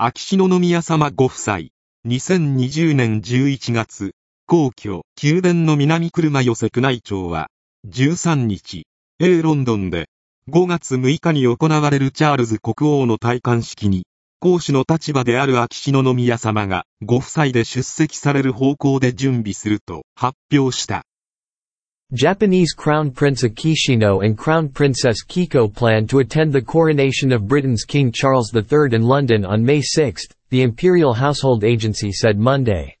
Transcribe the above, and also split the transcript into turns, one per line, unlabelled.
秋篠宮さまご夫妻、2020年11月、皇居、宮殿の南車寄せ宮内庁は、13日、A ロンドンで、5月6日に行われるチャールズ国王の戴冠式に、皇嗣の立場である秋篠宮さまがご夫妻で出席される方向で準備すると発表した。
Japanese Crown Prince Akishino and Crown Princess Kiko plan to attend the coronation of Britain's King Charles III in London on May 6, the Imperial Household Agency said Monday.